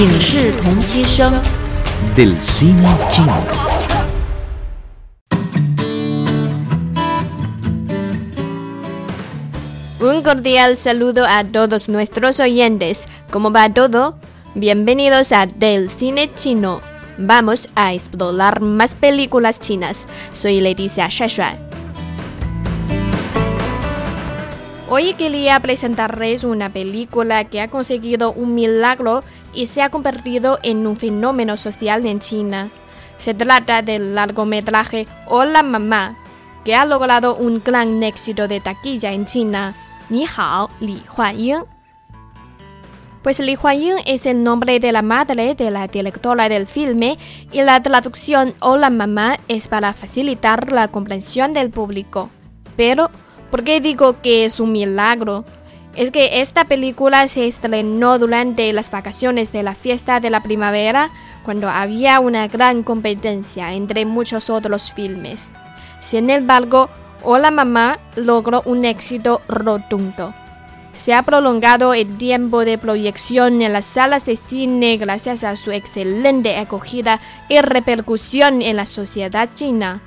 影视同期声。 del cine chino. Un cordial saludo a todos nuestros oyentes. ¿Cómo va todo? Bienvenidos a Del Cine Chino. Vamos a explorar más películas chinas. Soy Leticia Shuai. Hoy quería presentarles una película que ha conseguido un milagro y se ha convertido en un fenómeno social en China. Se trata del largometraje Hola Mamá, que ha logrado un gran éxito de taquilla en China. Ni hao, Li Huaying. Pues Li Huaying es el nombre de la madre de la directora del filme y la traducción Hola Mamá es para facilitar la comprensión del público. Pero, ¿por qué digo que es un milagro? Es que esta película se estrenó durante las vacaciones de la fiesta de la primavera, cuando había una gran competencia entre muchos otros filmes. Sin embargo, Hola Mamá logró un éxito rotundo. Se ha prolongado el tiempo de proyección en las salas de cine gracias a su excelente acogida y repercusión en la sociedad china.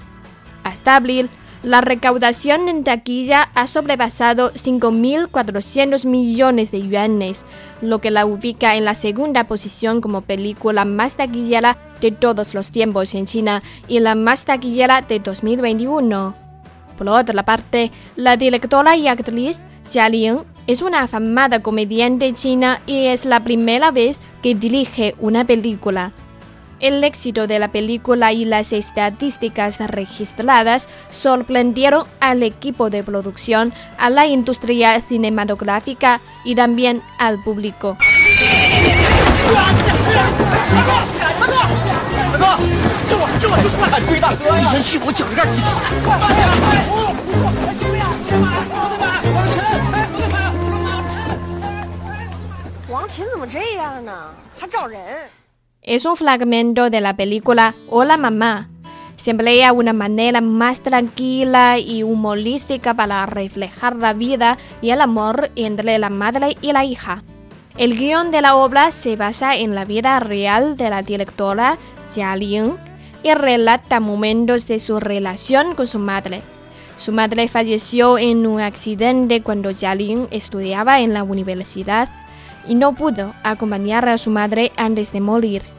Hasta abril, la recaudación en taquilla ha sobrepasado 5.400 millones de yuanes, lo que la ubica en la segunda posición como película más taquillera de todos los tiempos en China y la más taquillera de 2021. Por otra parte, la directora y actriz Xia Ling es una afamada comediante china y es la primera vez que dirige una película. El éxito de la película y las estadísticas registradas sorprendieron al equipo de producción, a la industria cinematográfica y también al público es un fragmento de la película Hola Mamá. Siempre hay una manera más tranquila y humorística para reflejar la vida y el amor entre la madre y la hija. El guion de la obra se basa en la vida real de la directora Jia Ling y relata momentos de su relación con su madre. Su madre falleció en un accidente cuando Jia Ling estudiaba en la universidad y no pudo acompañar a su madre antes de morir.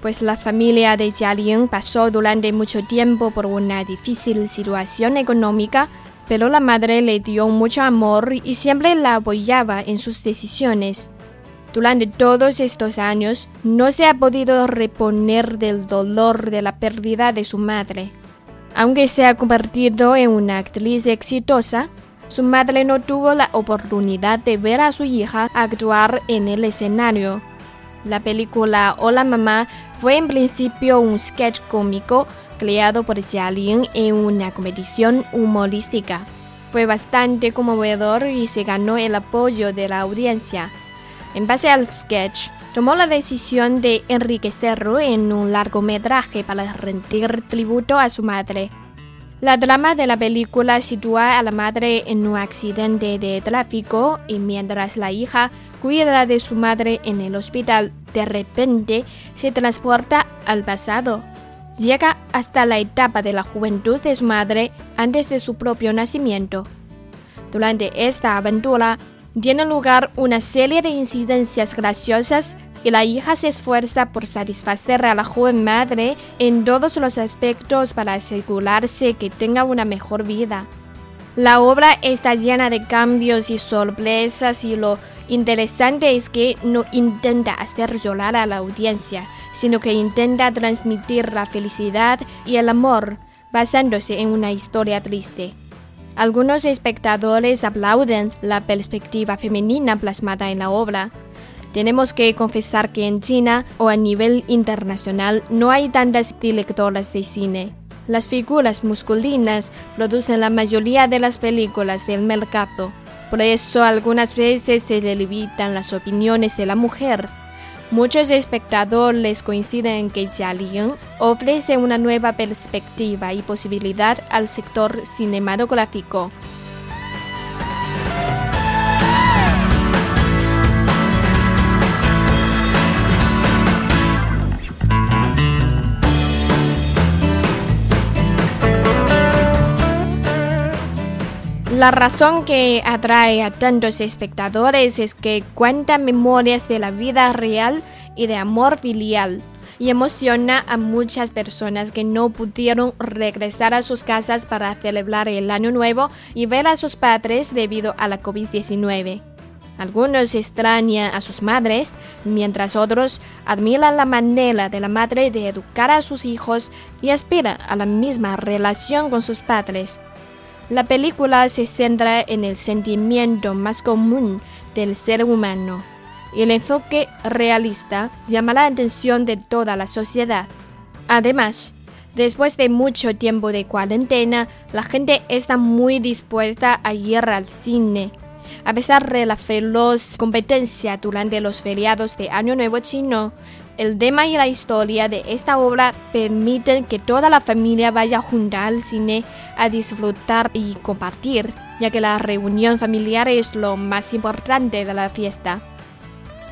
Pues la familia de Xia Ling pasó durante mucho tiempo por una difícil situación económica pero la madre le dio mucho amor y siempre la apoyaba en sus decisiones. Durante todos estos años no se ha podido reponer del dolor de la pérdida de su madre. Aunque se ha convertido en una actriz exitosa, su madre no tuvo la oportunidad de ver a su hija actuar en el escenario. La película Hola Mamá fue en principio un sketch cómico creado por Xia Ling en una competición humorística. Fue bastante conmovedor y se ganó el apoyo de la audiencia. En base al sketch, tomó la decisión de enriquecerlo en un largometraje para rendir tributo a su madre. La trama de la película sitúa a la madre en un accidente de tráfico y mientras la hija cuida de su madre en el hospital, de repente se transporta al pasado llega hasta la etapa de la juventud de su madre antes de su propio nacimiento. Durante esta aventura tiene lugar una serie de incidencias graciosas y la hija se esfuerza por satisfacer a la joven madre en todos los aspectos para asegurarse que tenga una mejor vida. La obra está llena de cambios y sorpresas y lo interesante es que no intenta hacer llorar a la audiencia, sino que intenta transmitir la felicidad y el amor basándose en una historia triste. Algunos espectadores aplauden la perspectiva femenina plasmada en la obra. Tenemos que confesar que en China o a nivel internacional no hay tantas directoras de cine. Las figuras masculinas producen la mayoría de las películas del mercado. Por eso algunas veces se limitan las opiniones de la mujer. Muchos espectadores coinciden en que Jia Ling ofrece una nueva perspectiva y posibilidad al sector cinematográfico. La razón que atrae a tantos espectadores es que cuenta memorias de la vida real y de amor filial y emociona a muchas personas que no pudieron regresar a sus casas para celebrar el año nuevo y ver a sus padres debido a la COVID-19. Algunos extrañan a sus madres, mientras otros admiran la manera de la madre de educar a sus hijos y aspiran a la misma relación con sus padres. La película se centra en el sentimiento más común del ser humano y el enfoque realista llama la atención de toda la sociedad. Además, después de mucho tiempo de cuarentena, la gente está muy dispuesta a ir al cine. A pesar de la feroz competencia durante los feriados de Año Nuevo chino, el tema y la historia de esta obra permiten que toda la familia vaya junta al cine a disfrutar y compartir, ya que la reunión familiar es lo más importante de la fiesta.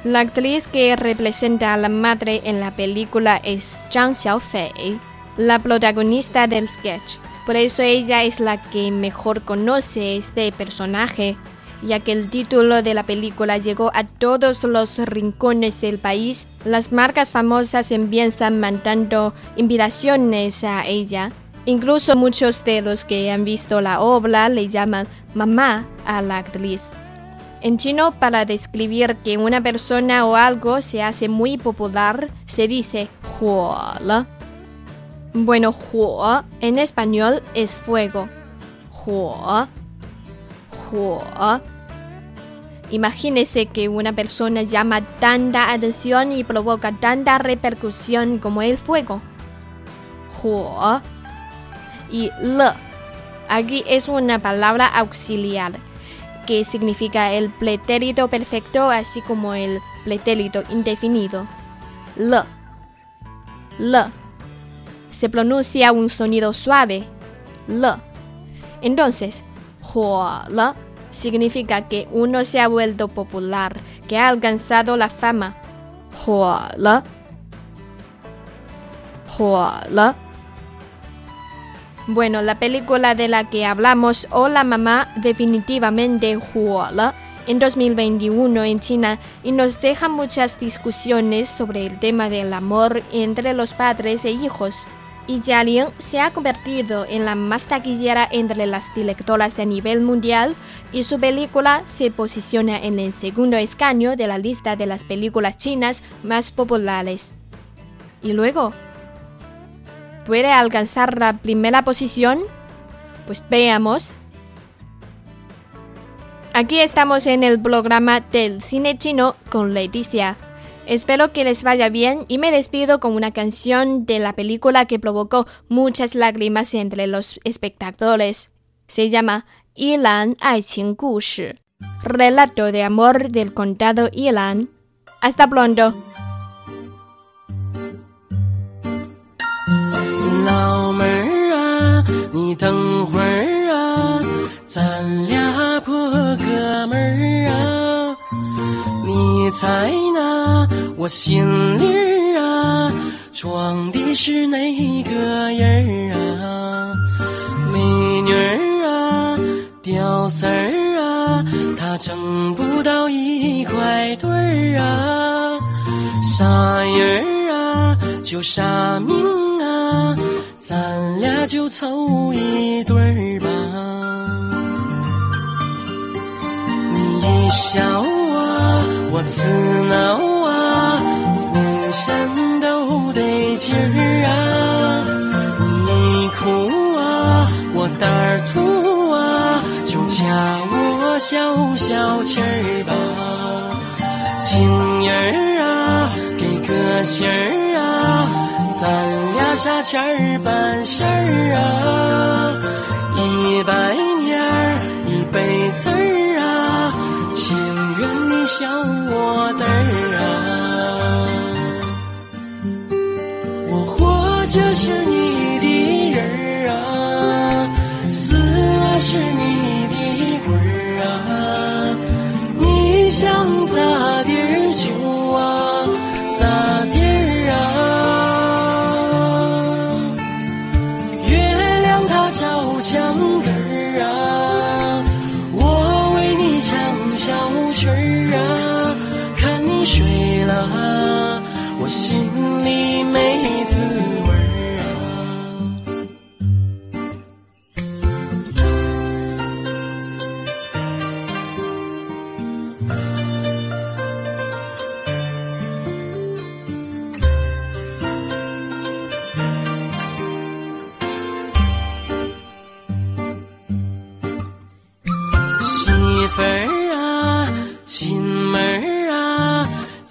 La actriz que representa a la madre en la película es Zhang Xiaofei, la protagonista del sketch. Por eso ella es la que mejor conoce este personaje, ya que el título de la película llegó a todos los rincones del país. Las marcas famosas empiezan mandando invitaciones a ella. Incluso muchos de los que han visto la obra le llaman mamá a la actriz. En chino, para describir que una persona o algo se hace muy popular, se dice huo Bueno, huo en español es fuego. Huo. Huo. Imagínese que una persona llama tanta atención y provoca tanta repercusión como el fuego. Huo. Y le. Aquí es una palabra auxiliar que significa el pretérito perfecto así como el pretérito indefinido. Le. Le. Se pronuncia un sonido suave. Le. Entonces, le significa que uno se ha vuelto popular, que ha alcanzado la fama. Le. Le. Bueno, la película de la que hablamos, Hola Mamá, definitivamente jugó en 2021 en China y nos deja muchas discusiones sobre el tema del amor entre los padres e hijos. Y Jialin se ha convertido en la más taquillera entre las directoras a nivel mundial y su película se posiciona en el segundo escaño de la lista de las películas chinas más populares. Y luego, ¿Puede alcanzar la primera posición? Pues veamos. Aquí estamos en el programa del cine chino con Leticia. Espero que les vaya bien y me despido con una canción de la película que provocó muchas lágrimas entre los espectadores. Se llama Yilan Aiqing Gushi, relato de amor del condado Yilan. Hasta pronto. 等会儿啊，咱俩破哥们儿啊， 你猜那我心里啊装的是哪个人儿啊？美女儿啊，屌丝儿啊，他挣不到一块堆儿啊，啥人儿啊，就啥命啊。咱俩就凑一对儿吧。你一笑，我自挠啊，浑身都得劲儿啊。你哭啊，我胆儿突啊，就加我消消气儿吧。情人儿啊，给个信儿啊。咱俩啥钱儿办事儿啊？一百叫我的儿啊。我活着是你的人儿啊，死了是你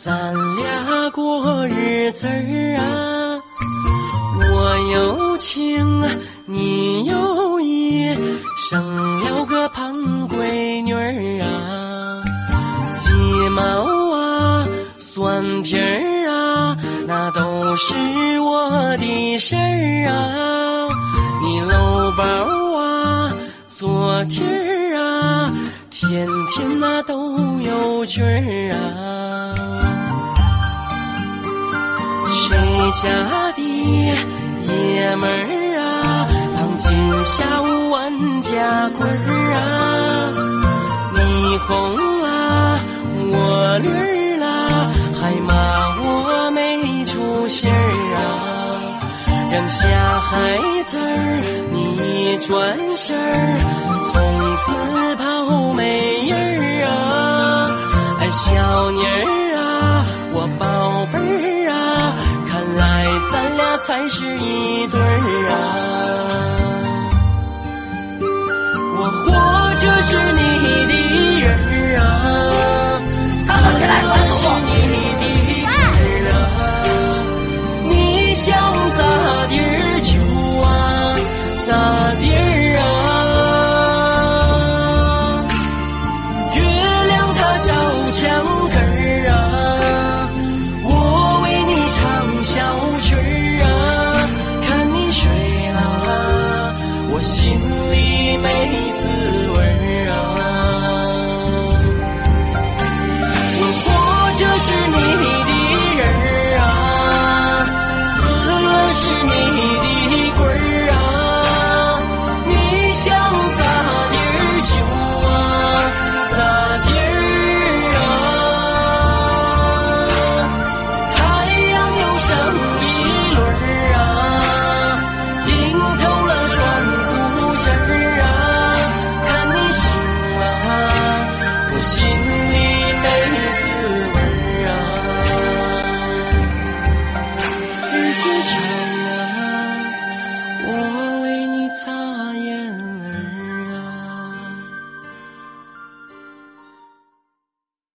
咱俩过日子儿啊。我有情，你有意，生了个胖闺女儿啊。鸡毛啊，蒜皮儿啊，那都是我的事儿啊。你搂包啊，做题儿啊，天天那都有趣儿啊。谁家的爷们儿啊，藏金下五万家棍儿啊？你疯啦，我驴儿啦，还骂我没出息儿啊！扔下孩子儿，你转身儿，从此吧小美人儿啊！哎，小妮儿啊，我宝贝儿啊，看来咱俩才是一对儿啊！我活着是你的人儿啊，死了是你